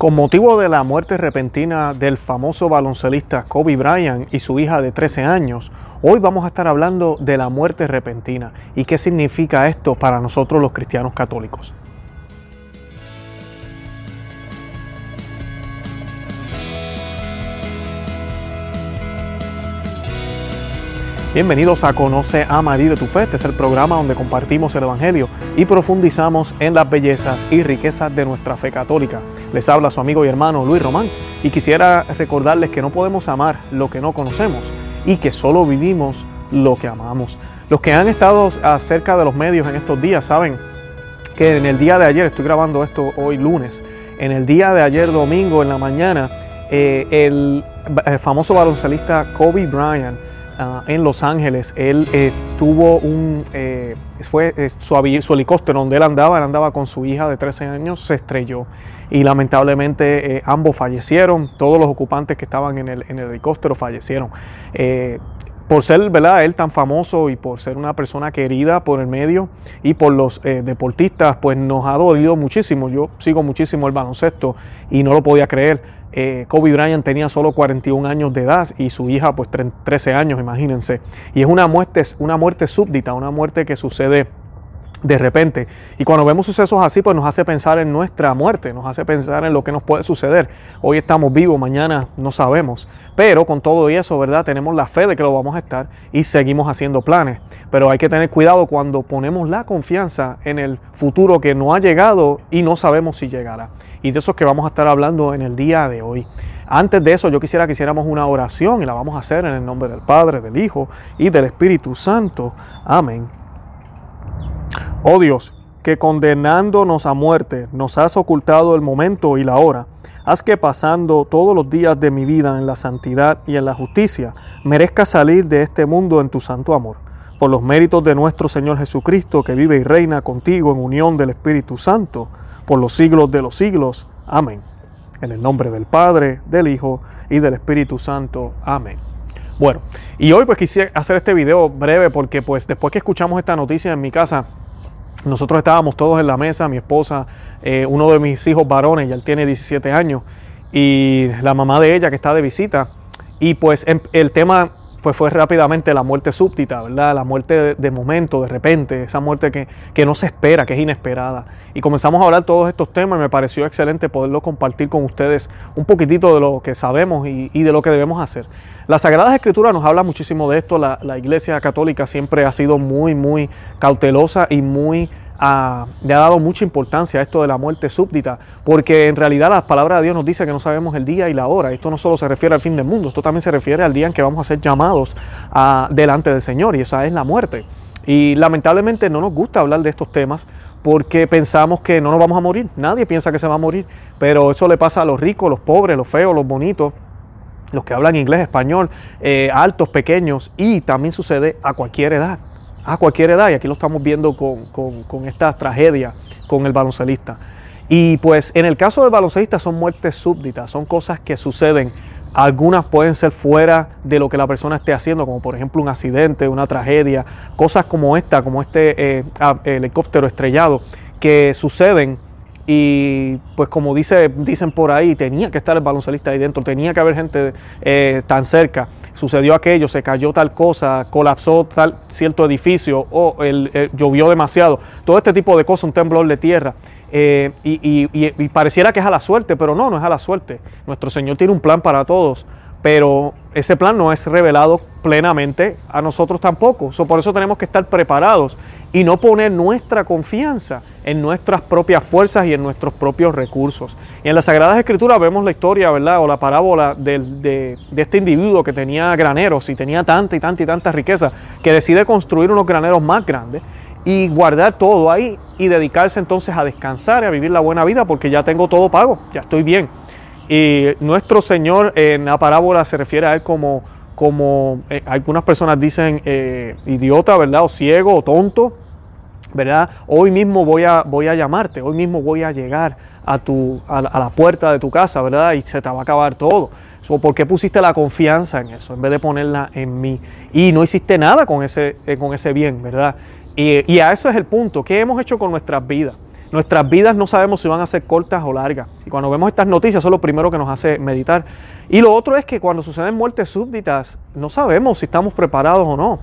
Con motivo de la muerte repentina del famoso baloncelista Kobe Bryant y su hija de 13 años, hoy vamos a estar hablando de la muerte repentina y qué significa esto para nosotros los cristianos católicos. Bienvenidos a Conoce, a y de tu Fe. Este es el programa donde compartimos el Evangelio y profundizamos en las bellezas y riquezas de nuestra fe católica. Les habla su amigo y hermano Luis Román y quisiera recordarles que no podemos amar lo que no conocemos y que solo vivimos lo que amamos. Los que han estado acerca de los medios en estos días saben que en el día de ayer, estoy grabando esto hoy lunes, en el día de ayer domingo en la mañana, eh, el, el famoso baloncelista Kobe Bryant, Ah, en Los Ángeles. Él eh, tuvo un, eh, fue eh, su, helicóptero donde él andaba, él andaba con su hija de 13 años, se estrelló y lamentablemente ambos fallecieron, todos los ocupantes que estaban en el, en el helicóptero fallecieron por ser ¿verdad? él tan famoso y por ser una persona querida por el medio y por los eh, deportistas, pues nos ha dolido muchísimo. Yo sigo muchísimo el baloncesto y no lo podía creer. Eh, Kobe Bryant tenía solo 41 años de edad y su hija pues 13 años, imagínense. Y es una muerte, una muerte súbdita, una muerte que sucede de repente. Y cuando vemos sucesos así, pues nos hace pensar en nuestra muerte, nos hace pensar en lo que nos puede suceder. Hoy estamos vivos, mañana no sabemos. Pero con todo eso, ¿verdad? Tenemos la fe de que lo vamos a estar y seguimos haciendo planes. Pero hay que tener cuidado cuando ponemos la confianza en el futuro que no ha llegado y no sabemos si llegará. Y de eso es que vamos a estar hablando en el día de hoy. Antes de eso, yo quisiera que hiciéramos una oración y la vamos a hacer en el nombre del Padre, del Hijo y del Espíritu Santo. Amén. Oh Dios, que condenándonos a muerte nos has ocultado el momento y la hora, haz que pasando todos los días de mi vida en la santidad y en la justicia, merezca salir de este mundo en tu santo amor. Por los méritos de nuestro Señor Jesucristo, que vive y reina contigo en unión del Espíritu Santo, por los siglos de los siglos. Amén. En el nombre del Padre, del Hijo y del Espíritu Santo. Amén. Bueno, y hoy pues quise hacer este video breve porque pues después que escuchamos esta noticia en mi casa, nosotros estábamos todos en la mesa, mi esposa, eh, uno de mis hijos varones, ya él tiene 17 años, y la mamá de ella que está de visita. Y pues em, el tema pues fue rápidamente la muerte súbdita, ¿verdad? La muerte de, momento, de repente, esa muerte que, que, no se espera, que es inesperada. Y comenzamos a hablar todos estos temas y me pareció excelente poderlo compartir con ustedes un poquitito de lo que sabemos y, de lo que debemos hacer. La Sagrada Escritura nos habla muchísimo de esto, la Iglesia Católica siempre ha sido muy, muy cautelosa y muy le ha dado mucha importancia a esto de la muerte súbdita, porque en realidad la palabra de Dios nos dice que no sabemos el día y la hora. Esto no solo se refiere al fin del mundo, esto también se refiere al día en que vamos a ser llamados a, delante del Señor, y esa es la muerte. Y lamentablemente no nos gusta hablar de estos temas porque pensamos que no nos vamos a morir. Nadie piensa que se va a morir, pero eso le pasa a los ricos, los pobres, los feos, los bonitos, los que hablan inglés, español, eh, altos, pequeños, y también sucede a cualquier edad a cualquier edad, y aquí lo estamos viendo con, con, esta tragedia con el baloncelista. Y pues en el caso del baloncelista son muertes súbditas, son cosas que suceden. Algunas pueden ser fuera de lo que la persona esté haciendo, como por ejemplo un accidente, una tragedia, cosas como esta, como este eh, helicóptero estrellado, que suceden y pues como dice, dicen por ahí, tenía que estar el baloncelista ahí dentro, tenía que haber gente eh, tan cerca sucedió aquello, se cayó tal cosa, colapsó tal cierto edificio o eh, llovió demasiado. Todo este tipo de cosas, un temblor de tierra. Eh, y, pareciera que es a la suerte, pero no, no es a la suerte. Nuestro Señor tiene un plan para todos, pero ese plan no es revelado plenamente a nosotros tampoco. por eso tenemos que estar preparados y no poner nuestra confianza en nuestras propias fuerzas y en nuestros propios recursos. Y en las Sagradas Escrituras vemos la historia, ¿verdad? O la parábola de, de, este individuo que tenía graneros y tenía tanta y tanta y tanta riqueza, que decide construir unos graneros más grandes y guardar todo ahí y dedicarse entonces a descansar y a vivir la buena vida porque ya tengo todo pago, ya estoy bien. Y nuestro Señor en la parábola se refiere a Él como, como eh, algunas personas dicen eh, idiota, ¿verdad? O ciego o tonto, ¿verdad? Hoy mismo voy a, voy a llamarte, hoy mismo voy a llegar a, tu, a, la puerta de tu casa, ¿verdad? Y se te va a acabar todo. ¿Por qué pusiste la confianza en eso en vez de ponerla en mí? Y no hiciste nada con ese, eh, con ese bien, ¿verdad? Y, y a eso es el punto. ¿Qué hemos hecho con nuestras vidas? Nuestras vidas no sabemos si van a ser cortas o largas. Y cuando vemos estas noticias, eso es lo primero que nos hace meditar. Y lo otro es que cuando suceden muertes súbditas, no sabemos si estamos preparados o no.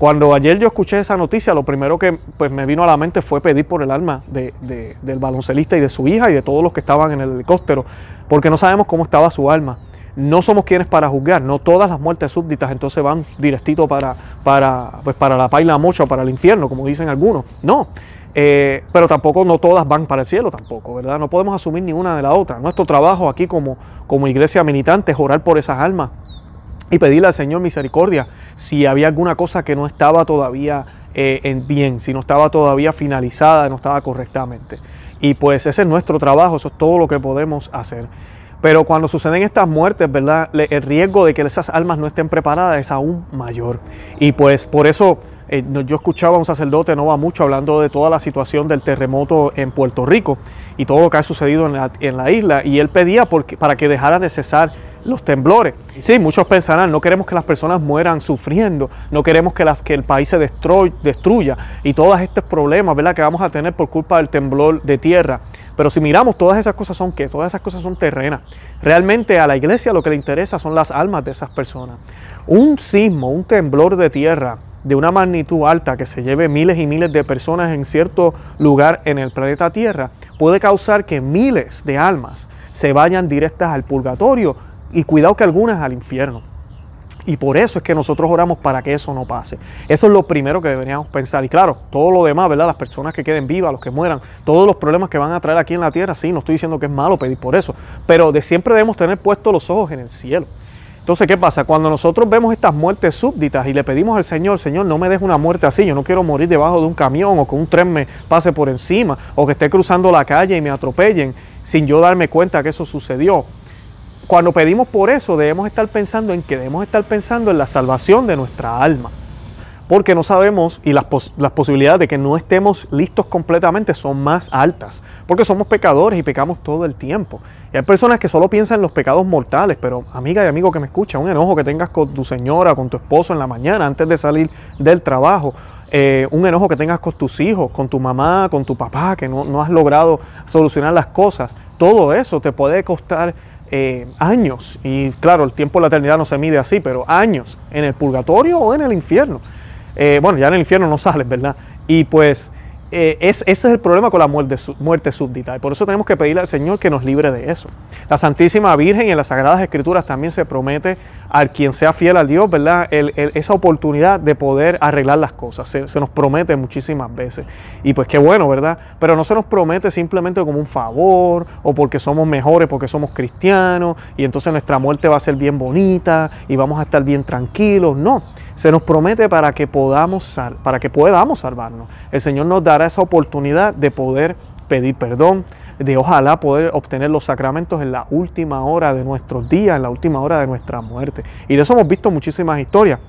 Cuando ayer yo escuché esa noticia, lo primero que pues, me vino a la mente fue pedir por el alma del baloncelista y de su hija y de todos los que estaban en el helicóptero, porque no sabemos cómo estaba su alma. No somos quienes para juzgar, no todas las muertes súbditas entonces van directito para, para, pues, para la paila mocha o para el infierno, como dicen algunos. No, eh, pero tampoco no todas van para el cielo tampoco, ¿verdad? No podemos asumir ni una de la otra. Nuestro trabajo aquí como, como iglesia militante es orar por esas almas y pedirle al Señor misericordia si había alguna cosa que no estaba todavía eh, en bien, si no estaba todavía finalizada, no estaba correctamente. Y pues ese es nuestro trabajo, eso es todo lo que podemos hacer. Pero cuando suceden estas muertes, ¿verdad? El riesgo de que esas almas no estén preparadas es aún mayor. Y pues por eso eh, yo escuchaba a un sacerdote no va mucho hablando de toda la situación del terremoto en Puerto Rico y todo lo que ha sucedido en la, isla. Y él pedía para que dejara de cesar los temblores. Sí, muchos pensarán, no queremos que las personas mueran sufriendo, no queremos que, el país se destruya y todos estos problemas que vamos a tener por culpa del temblor de tierra. Pero si miramos, todas esas cosas son qué? Todas esas cosas son terrenas. Realmente a la iglesia lo que le interesa son las almas de esas personas. Un sismo, un temblor de tierra de una magnitud alta que se lleve miles y miles de personas en cierto lugar en el planeta Tierra puede causar que miles de almas se vayan directas al purgatorio y cuidado que algunas al infierno. Y por eso es que nosotros oramos para que eso no pase. Eso es lo primero que deberíamos pensar. Y claro, todo lo demás, ¿verdad? Las personas que queden vivas, los que mueran, todos los problemas que van a traer aquí en la tierra, sí, no estoy diciendo que es malo pedir por eso, pero de siempre debemos tener puestos los ojos en el cielo. Entonces, ¿qué pasa? Cuando nosotros vemos estas muertes súbditas y le pedimos al Señor, Señor, no me dejes una muerte así, yo no quiero morir debajo de un camión o que un tren me pase por encima o que esté cruzando la calle y me atropellen sin yo darme cuenta que eso sucedió. Cuando pedimos por eso, debemos estar pensando en que debemos estar pensando en la salvación de nuestra alma. Porque no sabemos y las, posibilidades de que no estemos listos completamente son más altas. Porque somos pecadores y pecamos todo el tiempo. Y hay personas que solo piensan en los pecados mortales, pero amiga y amigo que me escucha, un enojo que tengas con tu señora, con tu esposo en la mañana antes de salir del trabajo, eh, un enojo que tengas con tus hijos, con tu mamá, con tu papá, que no, no has logrado solucionar las cosas, todo eso te puede costar eh, años, y claro, el tiempo de la eternidad no se mide así, pero años en el purgatorio o en el infierno. Eh, bueno, ya en el infierno no sales, ¿verdad? Y pues eh, ese es el problema con la muerte, súbdita. Y por eso tenemos que pedirle al Señor que nos libre de eso. La Santísima Virgen en las Sagradas Escrituras también se promete a quien sea fiel a Dios, ¿verdad? esa oportunidad de poder arreglar las cosas. Se, se, nos promete muchísimas veces. Y pues qué bueno, ¿verdad? Pero no se nos promete simplemente como un favor o porque somos mejores, porque somos cristianos y entonces nuestra muerte va a ser bien bonita y vamos a estar bien tranquilos. No se nos promete para que podamos, para que podamos salvarnos. El Señor nos dará esa oportunidad de poder pedir perdón, de ojalá poder obtener los sacramentos en la última hora de nuestros días, en la última hora de nuestra muerte. Y de eso hemos visto muchísimas historias.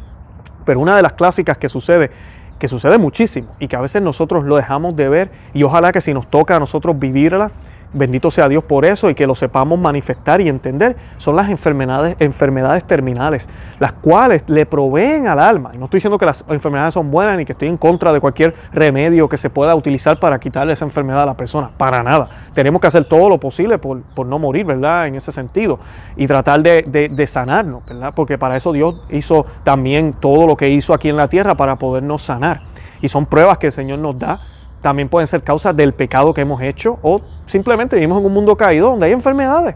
Pero una de las clásicas que sucede, que sucede muchísimo y que a veces nosotros lo dejamos de ver y ojalá que si nos toca a nosotros vivirla, Bendito sea Dios por eso y que lo sepamos manifestar y entender. Son las enfermedades, enfermedades terminales, las cuales le proveen al alma. Y no estoy diciendo que las enfermedades son buenas ni que estoy en contra de cualquier remedio que se pueda utilizar para quitarle esa enfermedad a la persona. Para nada. Tenemos que hacer todo lo posible por, no morir, ¿verdad? En ese sentido. Y tratar de, de sanarnos, ¿verdad? Porque para eso Dios hizo también todo lo que hizo aquí en la tierra para podernos sanar. Y son pruebas que el Señor nos da también pueden ser causas del pecado que hemos hecho o simplemente vivimos en un mundo caído donde hay enfermedades.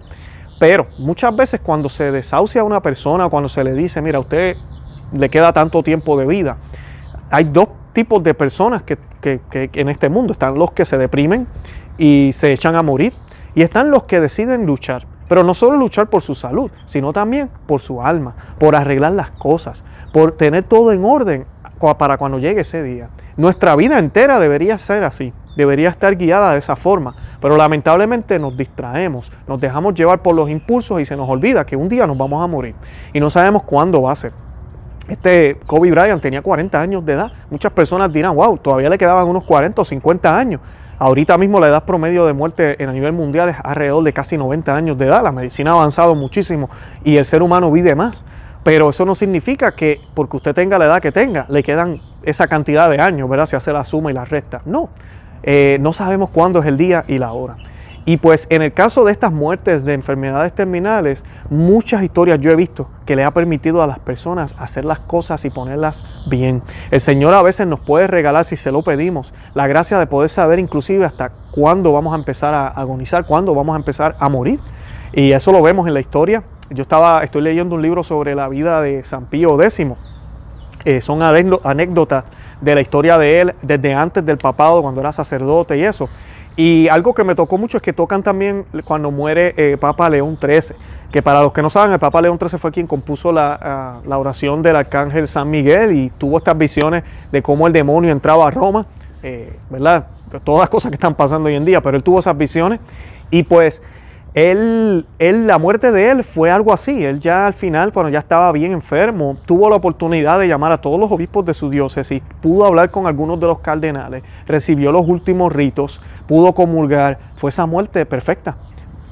Pero muchas veces cuando se desahucia a una persona, cuando se le dice, mira, a usted le queda tanto tiempo de vida, hay dos tipos de personas que, en este mundo. Están los que se deprimen y se echan a morir y están los que deciden luchar. Pero no solo luchar por su salud, sino también por su alma, por arreglar las cosas, por tener todo en orden para cuando llegue ese día. Nuestra vida entera debería ser así, debería estar guiada de esa forma, pero lamentablemente nos distraemos, nos dejamos llevar por los impulsos y se nos olvida que un día nos vamos a morir y no sabemos cuándo va a ser. Este Kobe Bryant tenía 40 años de edad. Muchas personas dirán, wow, todavía le quedaban unos 40 o 50 años. Ahorita mismo la edad promedio de muerte a nivel mundial es alrededor de casi 90 años de edad. La medicina ha avanzado muchísimo y el ser humano vive más. Pero eso no significa que porque usted tenga la edad que tenga, le quedan esa cantidad de años, ¿verdad? Si hace la suma y la resta. No. Eh, no sabemos cuándo es el día y la hora. Y pues en el caso de estas muertes de enfermedades terminales, muchas historias yo he visto que le ha permitido a las personas hacer las cosas y ponerlas bien. El Señor a veces nos puede regalar, si se lo pedimos, la gracia de poder saber inclusive hasta cuándo vamos a empezar a agonizar, cuándo vamos a empezar a morir. Y eso lo vemos en la historia. Yo estaba, estoy leyendo un libro sobre la vida de San Pío X. Eh, son anécdotas de la historia de él desde antes del papado, cuando era sacerdote y eso. Y algo que me tocó mucho es que tocan también cuando muere eh, Papa León XIII, que para los que no saben, el Papa León XIII fue quien compuso la, la, oración del arcángel San Miguel y tuvo estas visiones de cómo el demonio entraba a Roma, eh, ¿verdad? Todas las cosas que están pasando hoy en día, pero él tuvo esas visiones y pues él, él, la muerte de él fue algo así. Él ya al final, cuando ya estaba bien enfermo, tuvo la oportunidad de llamar a todos los obispos de su diócesis, pudo hablar con algunos de los cardenales, recibió los últimos ritos, pudo comulgar. Fue esa muerte perfecta.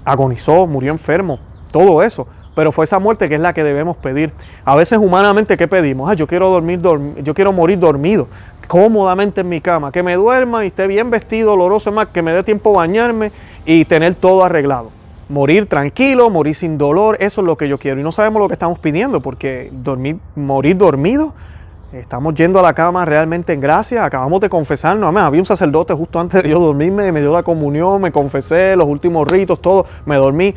Agonizó, murió enfermo, todo eso. Pero fue esa muerte que es la que debemos pedir. A veces humanamente, ¿qué pedimos? Ah, yo quiero dormir, yo quiero morir dormido, cómodamente en mi cama, que me duerma y esté bien vestido, oloroso, más, que me dé tiempo bañarme y tener todo arreglado morir tranquilo, morir sin dolor, eso es lo que yo quiero. Y no sabemos lo que estamos pidiendo, porque dormir, morir dormido, estamos yendo a la cama realmente en gracia, acabamos de confesarnos. había un sacerdote justo antes de yo dormirme, me dio la comunión, me confesé, los últimos ritos, todo, me dormí.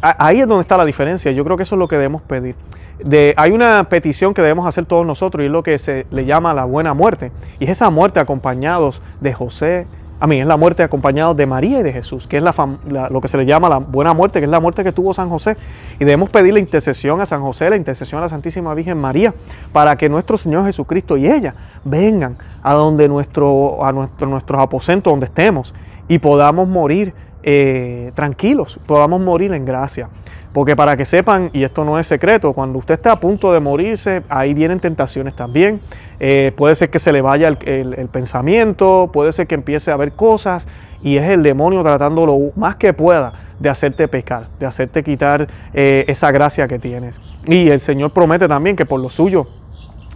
Ahí es donde está la diferencia, yo creo que eso es lo que debemos pedir. Hay una petición que debemos hacer todos nosotros y es lo que se le llama la buena muerte. Y es esa muerte acompañados de José, a mí es la muerte acompañada de María y de Jesús, que es la, lo que se le llama la buena muerte, que es la muerte que tuvo San José. Y debemos pedir la intercesión a San José, la intercesión a la Santísima Virgen María, para que nuestro Señor Jesucristo y ella vengan a donde nuestro, a nuestro, nuestros aposentos, donde estemos, y podamos morir eh, tranquilos, podamos morir en gracia. Porque para que sepan, y esto no es secreto, cuando usted está a punto de morirse, ahí vienen tentaciones también. Eh, puede ser que se le vaya el, pensamiento, puede ser que empiece a ver cosas y es el demonio tratando lo más que pueda de hacerte pecar, de hacerte quitar eh, esa gracia que tienes. Y el Señor promete también que por lo suyo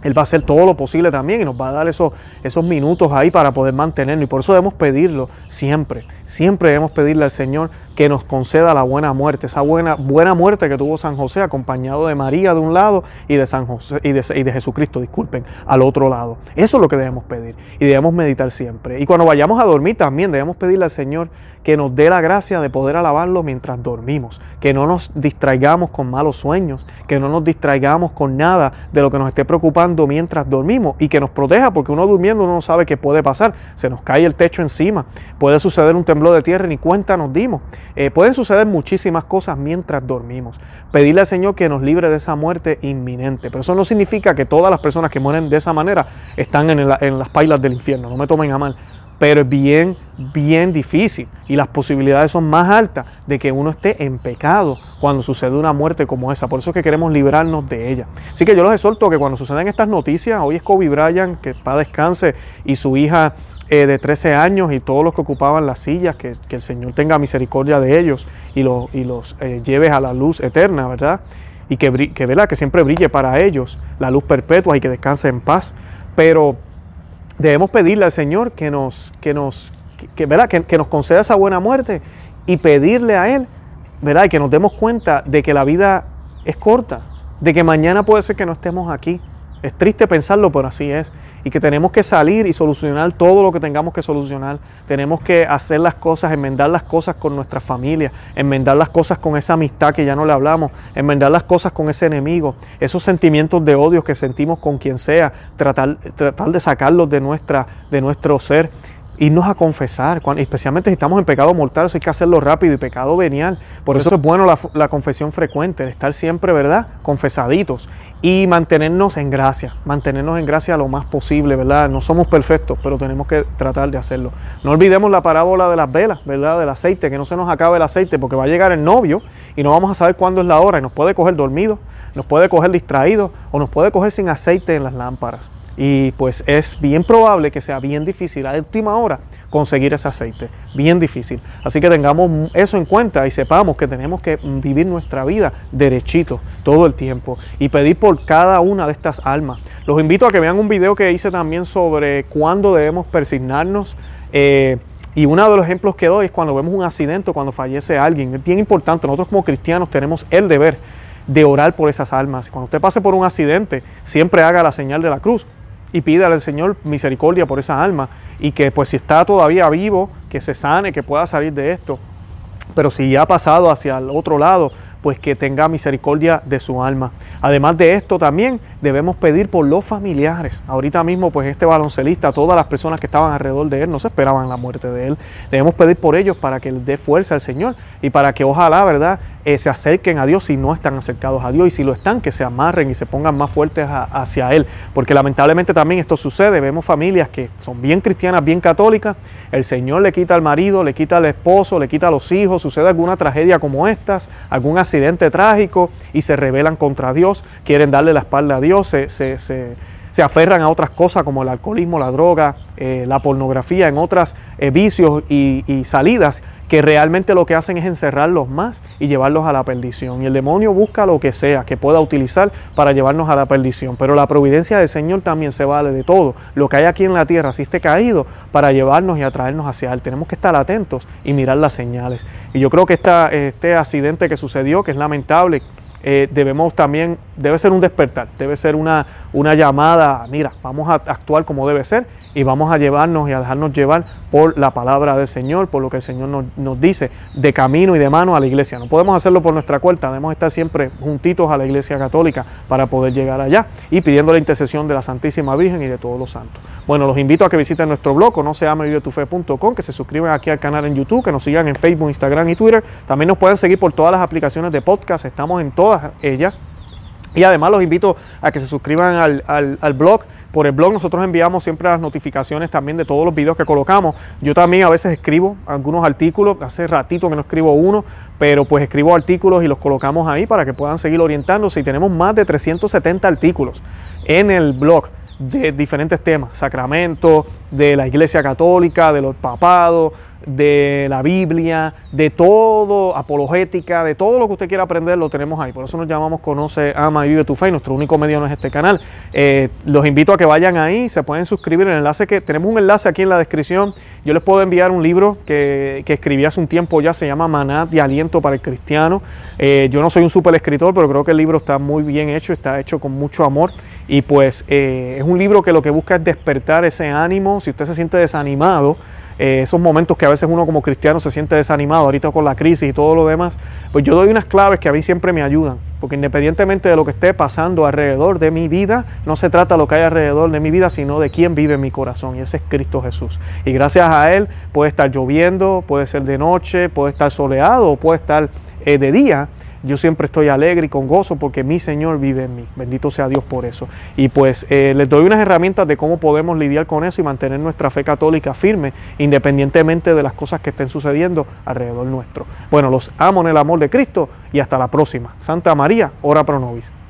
él va a hacer todo lo posible también y nos va a dar esos, esos minutos ahí para poder mantenerlo. Y por eso debemos pedirlo siempre. Siempre debemos pedirle al Señor que nos conceda la buena muerte, esa buena, buena muerte que tuvo San José, acompañado de María de un lado y de San José y de, y de Jesucristo, disculpen, al otro lado. Eso es lo que debemos pedir y debemos meditar siempre. Y cuando vayamos a dormir también debemos pedirle al Señor que nos dé la gracia de poder alabarlo mientras dormimos, que no nos distraigamos con malos sueños, que no nos distraigamos con nada de lo que nos esté preocupando mientras dormimos y que nos proteja, porque uno durmiendo uno no sabe qué puede pasar, se nos cae el techo encima, puede suceder un temblor de tierra y ni cuenta nos dimos, eh, pueden suceder muchísimas cosas mientras dormimos. Pedirle al Señor que nos libre de esa muerte inminente, pero eso no significa que todas las personas que mueren de esa manera están en, en las pailas del infierno, no me tomen a mal pero es bien, bien difícil y las posibilidades son más altas de que uno esté en pecado cuando sucede una muerte como esa. Por eso es que queremos librarnos de ella. Así que yo los exhorto que cuando suceden estas noticias, hoy es Kobe Bryant, que para descanse, y su hija eh, de 13 años y todos los que ocupaban las sillas, que, el Señor tenga misericordia de ellos y, y los eh, lleve a la luz eterna, ¿verdad? Y que, que, que siempre brille para ellos la luz perpetua y que descanse en paz. Pero debemos pedirle al Señor que nos, que nos, que, ¿verdad? Que, nos conceda esa buena muerte y pedirle a Él, ¿verdad? Que nos demos cuenta de que la vida es corta, de que mañana puede ser que no estemos aquí. Es triste pensarlo, pero así es. Y que tenemos que salir y solucionar todo lo que tengamos que solucionar. Tenemos que hacer las cosas, enmendar las cosas con nuestra familia, enmendar las cosas con esa amistad que ya no le hablamos, enmendar las cosas con ese enemigo, esos sentimientos de odio que sentimos con quien sea, tratar, tratar de sacarlos de, nuestra, de nuestro ser irnos a confesar, especialmente si estamos en pecado mortal, eso hay que hacerlo rápido y pecado venial. Por eso es bueno la, confesión frecuente, estar siempre, ¿verdad? Confesaditos y mantenernos en gracia, mantenernos en gracia lo más posible, ¿verdad? No somos perfectos, pero tenemos que tratar de hacerlo. No olvidemos la parábola de las velas, ¿verdad? Del aceite, que no se nos acabe el aceite, porque va a llegar el novio y no vamos a saber cuándo es la hora y nos puede coger dormido, nos puede coger distraído o nos puede coger sin aceite en las lámparas. Y pues es bien probable que sea bien difícil a última hora conseguir ese aceite, bien difícil. Así que tengamos eso en cuenta y sepamos que tenemos que vivir nuestra vida derechito todo el tiempo y pedir por cada una de estas almas. Los invito a que vean un video que hice también sobre cuándo debemos persignarnos. Eh, y uno de los ejemplos que doy es cuando vemos un accidente, cuando fallece alguien. Es bien importante, nosotros como cristianos tenemos el deber de orar por esas almas. Cuando usted pase por un accidente, siempre haga la señal de la cruz y pídale al Señor misericordia por esa alma y que pues si está todavía vivo, que se sane, que pueda salir de esto. Pero si ya ha pasado hacia el otro lado, pues que tenga misericordia de su alma. Además de esto también debemos pedir por los familiares. Ahorita mismo pues este baloncelista, todas las personas que estaban alrededor de él no se esperaban la muerte de él. Debemos pedir por ellos para que les dé fuerza al Señor y para que ojalá, ¿verdad?, eh, se acerquen a Dios si no están acercados a Dios y si lo están, que se amarren y se pongan más fuertes hacia Él. Porque lamentablemente también esto sucede. Vemos familias que son bien cristianas, bien católicas. El Señor le quita al marido, le quita al esposo, le quita a los hijos. Sucede alguna tragedia como estas, algún accidente trágico y se rebelan contra Dios, quieren darle la espalda a Dios, se, se, aferran a otras cosas como el alcoholismo, la droga, eh, la pornografía, en otras eh, vicios y, y salidas que realmente lo que hacen es encerrarlos más y llevarlos a la perdición. Y el demonio busca lo que sea que pueda utilizar para llevarnos a la perdición. Pero la providencia del Señor también se vale de todo. Lo que hay aquí en la tierra, si esté caído, para llevarnos y atraernos hacia Él. Tenemos que estar atentos y mirar las señales. Y yo creo que esta, este accidente que sucedió, que es lamentable, eh, debemos también, debe ser un despertar, debe ser una, una llamada, mira, vamos a actuar como debe ser y vamos a llevarnos y a dejarnos llevar por la palabra del Señor, por lo que el Señor nos, nos, dice, de camino y de mano a la iglesia. No podemos hacerlo por nuestra cuenta, debemos estar siempre juntitos a la iglesia católica para poder llegar allá y pidiendo la intercesión de la Santísima Virgen y de todos los santos. Bueno, los invito a que visiten nuestro blog, no que se suscriban aquí al canal en YouTube, que nos sigan en Facebook, Instagram y Twitter. También nos pueden seguir por todas las aplicaciones de podcast, estamos en todas ellas. Y además los invito a que se suscriban al, al, blog. Por el blog nosotros enviamos siempre las notificaciones también de todos los videos que colocamos. Yo también a veces escribo algunos artículos, hace ratito que no escribo uno, pero pues escribo artículos y los colocamos ahí para que puedan seguir orientándose. Y tenemos más de 370 artículos en el blog de diferentes temas, sacramento, de la Iglesia Católica, de los papados, de la Biblia, de todo, apologética, de todo lo que usted quiera aprender, lo tenemos ahí. Por eso nos llamamos Conoce, Ama y Vive tu Fe. Nuestro único medio no es este canal. Eh, los invito a que vayan ahí, se pueden suscribir. El enlace que tenemos un enlace aquí en la descripción. Yo les puedo enviar un libro que, escribí hace un tiempo ya, se llama Maná de Aliento para el Cristiano. Eh, yo no soy un super escritor, pero creo que el libro está muy bien hecho, está hecho con mucho amor. Y pues eh, es un libro que lo que busca es despertar ese ánimo. Si usted se siente desanimado, eh, esos momentos que a veces uno como cristiano se siente desanimado, ahorita con la crisis y todo lo demás, pues yo doy unas claves que a mí siempre me ayudan, porque independientemente de lo que esté pasando alrededor de mi vida, no se trata lo que hay alrededor de mi vida, sino de quién vive en mi corazón, y ese es Cristo Jesús. Y gracias a Él puede estar lloviendo, puede ser de noche, puede estar soleado puede estar eh, de día, yo siempre estoy alegre y con gozo porque mi Señor vive en mí. Bendito sea Dios por eso. Y pues eh, les doy unas herramientas de cómo podemos lidiar con eso y mantener nuestra fe católica firme, independientemente de las cosas que estén sucediendo alrededor nuestro. Bueno, los amo en el amor de Cristo y hasta la próxima. Santa María, ora pro nobis.